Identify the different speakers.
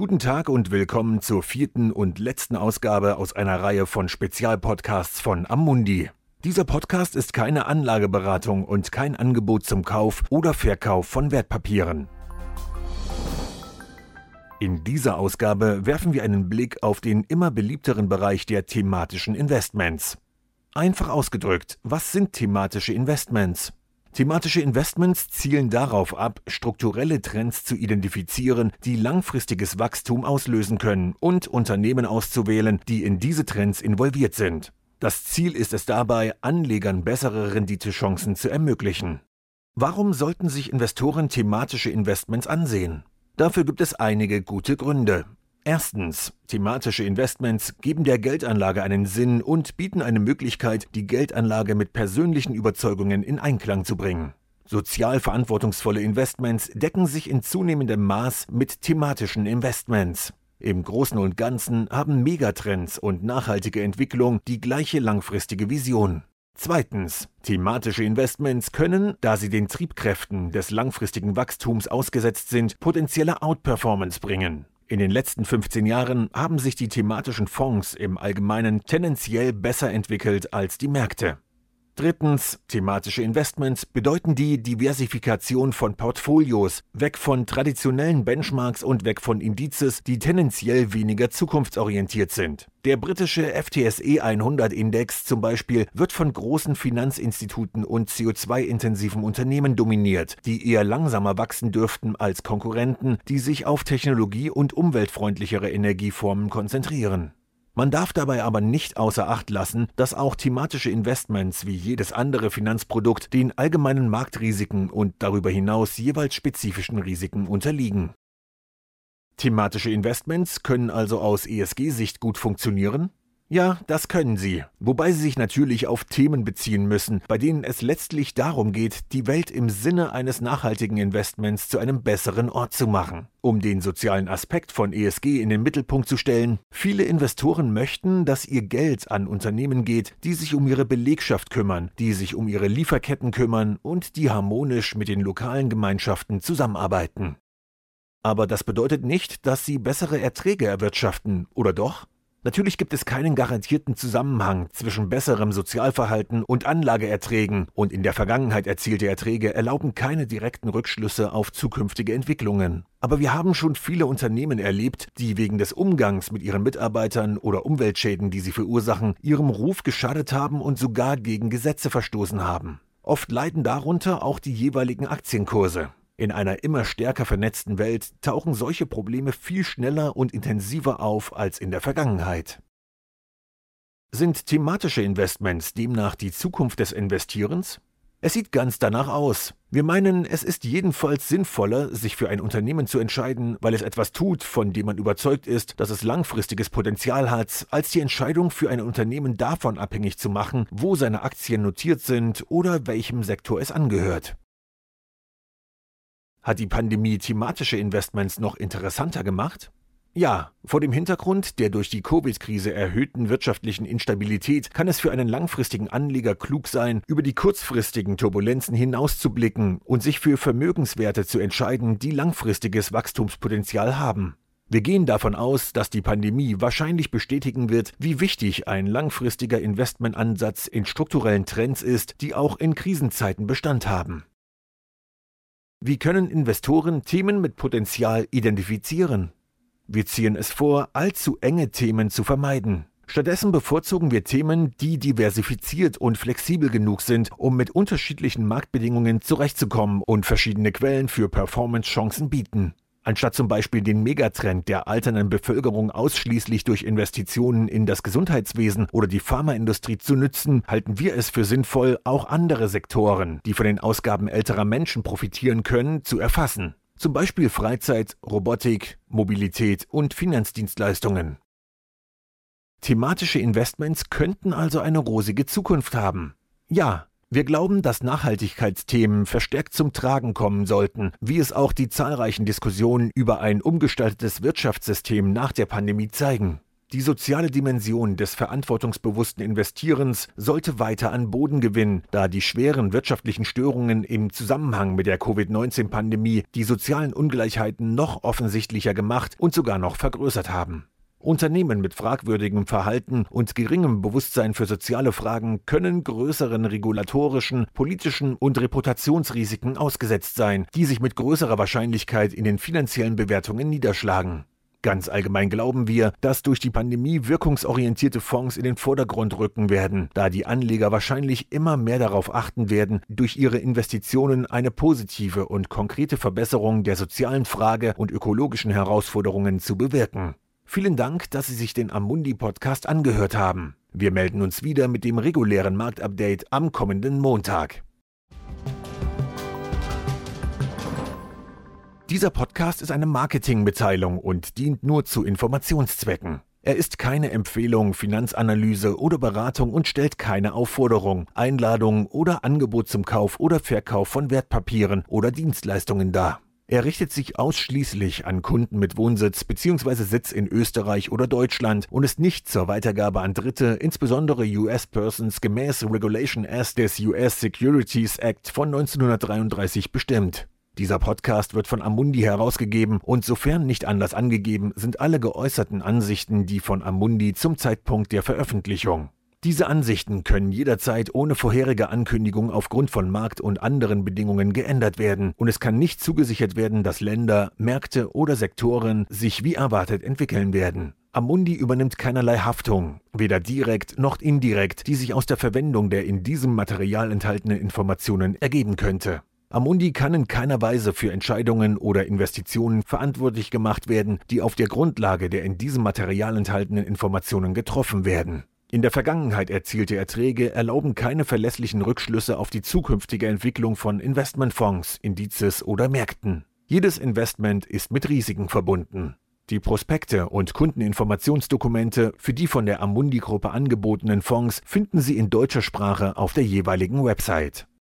Speaker 1: Guten Tag und willkommen zur vierten und letzten Ausgabe aus einer Reihe von Spezialpodcasts von Amundi. Dieser Podcast ist keine Anlageberatung und kein Angebot zum Kauf oder Verkauf von Wertpapieren. In dieser Ausgabe werfen wir einen Blick auf den immer beliebteren Bereich der thematischen Investments. Einfach ausgedrückt, was sind thematische Investments? Thematische Investments zielen darauf ab, strukturelle Trends zu identifizieren, die langfristiges Wachstum auslösen können und Unternehmen auszuwählen, die in diese Trends involviert sind. Das Ziel ist es dabei, Anlegern bessere Renditechancen zu ermöglichen. Warum sollten sich Investoren thematische Investments ansehen? Dafür gibt es einige gute Gründe. Erstens, thematische Investments geben der Geldanlage einen Sinn und bieten eine Möglichkeit, die Geldanlage mit persönlichen Überzeugungen in Einklang zu bringen. Sozial verantwortungsvolle Investments decken sich in zunehmendem Maß mit thematischen Investments. Im Großen und Ganzen haben Megatrends und nachhaltige Entwicklung die gleiche langfristige Vision. Zweitens, thematische Investments können, da sie den Triebkräften des langfristigen Wachstums ausgesetzt sind, potenzielle Outperformance bringen. In den letzten 15 Jahren haben sich die thematischen Fonds im Allgemeinen tendenziell besser entwickelt als die Märkte. Drittens, thematische Investments bedeuten die Diversifikation von Portfolios, weg von traditionellen Benchmarks und weg von Indizes, die tendenziell weniger zukunftsorientiert sind. Der britische FTSE 100 Index zum Beispiel wird von großen Finanzinstituten und CO2-intensiven Unternehmen dominiert, die eher langsamer wachsen dürften als Konkurrenten, die sich auf Technologie und umweltfreundlichere Energieformen konzentrieren. Man darf dabei aber nicht außer Acht lassen, dass auch thematische Investments wie jedes andere Finanzprodukt den allgemeinen Marktrisiken und darüber hinaus jeweils spezifischen Risiken unterliegen. Thematische Investments können also aus ESG-Sicht gut funktionieren, ja, das können sie, wobei sie sich natürlich auf Themen beziehen müssen, bei denen es letztlich darum geht, die Welt im Sinne eines nachhaltigen Investments zu einem besseren Ort zu machen. Um den sozialen Aspekt von ESG in den Mittelpunkt zu stellen, viele Investoren möchten, dass ihr Geld an Unternehmen geht, die sich um ihre Belegschaft kümmern, die sich um ihre Lieferketten kümmern und die harmonisch mit den lokalen Gemeinschaften zusammenarbeiten. Aber das bedeutet nicht, dass sie bessere Erträge erwirtschaften, oder doch? Natürlich gibt es keinen garantierten Zusammenhang zwischen besserem Sozialverhalten und Anlageerträgen, und in der Vergangenheit erzielte Erträge erlauben keine direkten Rückschlüsse auf zukünftige Entwicklungen. Aber wir haben schon viele Unternehmen erlebt, die wegen des Umgangs mit ihren Mitarbeitern oder Umweltschäden, die sie verursachen, ihrem Ruf geschadet haben und sogar gegen Gesetze verstoßen haben. Oft leiden darunter auch die jeweiligen Aktienkurse. In einer immer stärker vernetzten Welt tauchen solche Probleme viel schneller und intensiver auf als in der Vergangenheit. Sind thematische Investments demnach die Zukunft des Investierens? Es sieht ganz danach aus. Wir meinen, es ist jedenfalls sinnvoller, sich für ein Unternehmen zu entscheiden, weil es etwas tut, von dem man überzeugt ist, dass es langfristiges Potenzial hat, als die Entscheidung für ein Unternehmen davon abhängig zu machen, wo seine Aktien notiert sind oder welchem Sektor es angehört. Hat die Pandemie thematische Investments noch interessanter gemacht? Ja, vor dem Hintergrund der durch die Covid-Krise erhöhten wirtschaftlichen Instabilität kann es für einen langfristigen Anleger klug sein, über die kurzfristigen Turbulenzen hinauszublicken und sich für Vermögenswerte zu entscheiden, die langfristiges Wachstumspotenzial haben. Wir gehen davon aus, dass die Pandemie wahrscheinlich bestätigen wird, wie wichtig ein langfristiger Investmentansatz in strukturellen Trends ist, die auch in Krisenzeiten Bestand haben. Wie können Investoren Themen mit Potenzial identifizieren? Wir ziehen es vor, allzu enge Themen zu vermeiden. Stattdessen bevorzugen wir Themen, die diversifiziert und flexibel genug sind, um mit unterschiedlichen Marktbedingungen zurechtzukommen und verschiedene Quellen für Performance-Chancen bieten. Anstatt zum Beispiel den Megatrend der alternden Bevölkerung ausschließlich durch Investitionen in das Gesundheitswesen oder die Pharmaindustrie zu nützen, halten wir es für sinnvoll, auch andere Sektoren, die von den Ausgaben älterer Menschen profitieren können, zu erfassen. Zum Beispiel Freizeit, Robotik, Mobilität und Finanzdienstleistungen. Thematische Investments könnten also eine rosige Zukunft haben. Ja, wir glauben, dass Nachhaltigkeitsthemen verstärkt zum Tragen kommen sollten, wie es auch die zahlreichen Diskussionen über ein umgestaltetes Wirtschaftssystem nach der Pandemie zeigen. Die soziale Dimension des verantwortungsbewussten Investierens sollte weiter an Boden gewinnen, da die schweren wirtschaftlichen Störungen im Zusammenhang mit der Covid-19-Pandemie die sozialen Ungleichheiten noch offensichtlicher gemacht und sogar noch vergrößert haben. Unternehmen mit fragwürdigem Verhalten und geringem Bewusstsein für soziale Fragen können größeren regulatorischen, politischen und Reputationsrisiken ausgesetzt sein, die sich mit größerer Wahrscheinlichkeit in den finanziellen Bewertungen niederschlagen. Ganz allgemein glauben wir, dass durch die Pandemie wirkungsorientierte Fonds in den Vordergrund rücken werden, da die Anleger wahrscheinlich immer mehr darauf achten werden, durch ihre Investitionen eine positive und konkrete Verbesserung der sozialen Frage und ökologischen Herausforderungen zu bewirken. Vielen Dank, dass Sie sich den Amundi Podcast angehört haben. Wir melden uns wieder mit dem regulären Marktupdate am kommenden Montag. Dieser Podcast ist eine Marketingmitteilung und dient nur zu Informationszwecken. Er ist keine Empfehlung, Finanzanalyse oder Beratung und stellt keine Aufforderung, Einladung oder Angebot zum Kauf oder Verkauf von Wertpapieren oder Dienstleistungen dar. Er richtet sich ausschließlich an Kunden mit Wohnsitz bzw. Sitz in Österreich oder Deutschland und ist nicht zur Weitergabe an Dritte, insbesondere US-Persons gemäß Regulation S des US Securities Act von 1933 bestimmt. Dieser Podcast wird von Amundi herausgegeben und sofern nicht anders angegeben, sind alle geäußerten Ansichten die von Amundi zum Zeitpunkt der Veröffentlichung. Diese Ansichten können jederzeit ohne vorherige Ankündigung aufgrund von Markt- und anderen Bedingungen geändert werden, und es kann nicht zugesichert werden, dass Länder, Märkte oder Sektoren sich wie erwartet entwickeln werden. Amundi übernimmt keinerlei Haftung, weder direkt noch indirekt, die sich aus der Verwendung der in diesem Material enthaltenen Informationen ergeben könnte. Amundi kann in keiner Weise für Entscheidungen oder Investitionen verantwortlich gemacht werden, die auf der Grundlage der in diesem Material enthaltenen Informationen getroffen werden. In der Vergangenheit erzielte Erträge erlauben keine verlässlichen Rückschlüsse auf die zukünftige Entwicklung von Investmentfonds, Indizes oder Märkten. Jedes Investment ist mit Risiken verbunden. Die Prospekte und Kundeninformationsdokumente für die von der Amundi-Gruppe angebotenen Fonds finden Sie in deutscher Sprache auf der jeweiligen Website.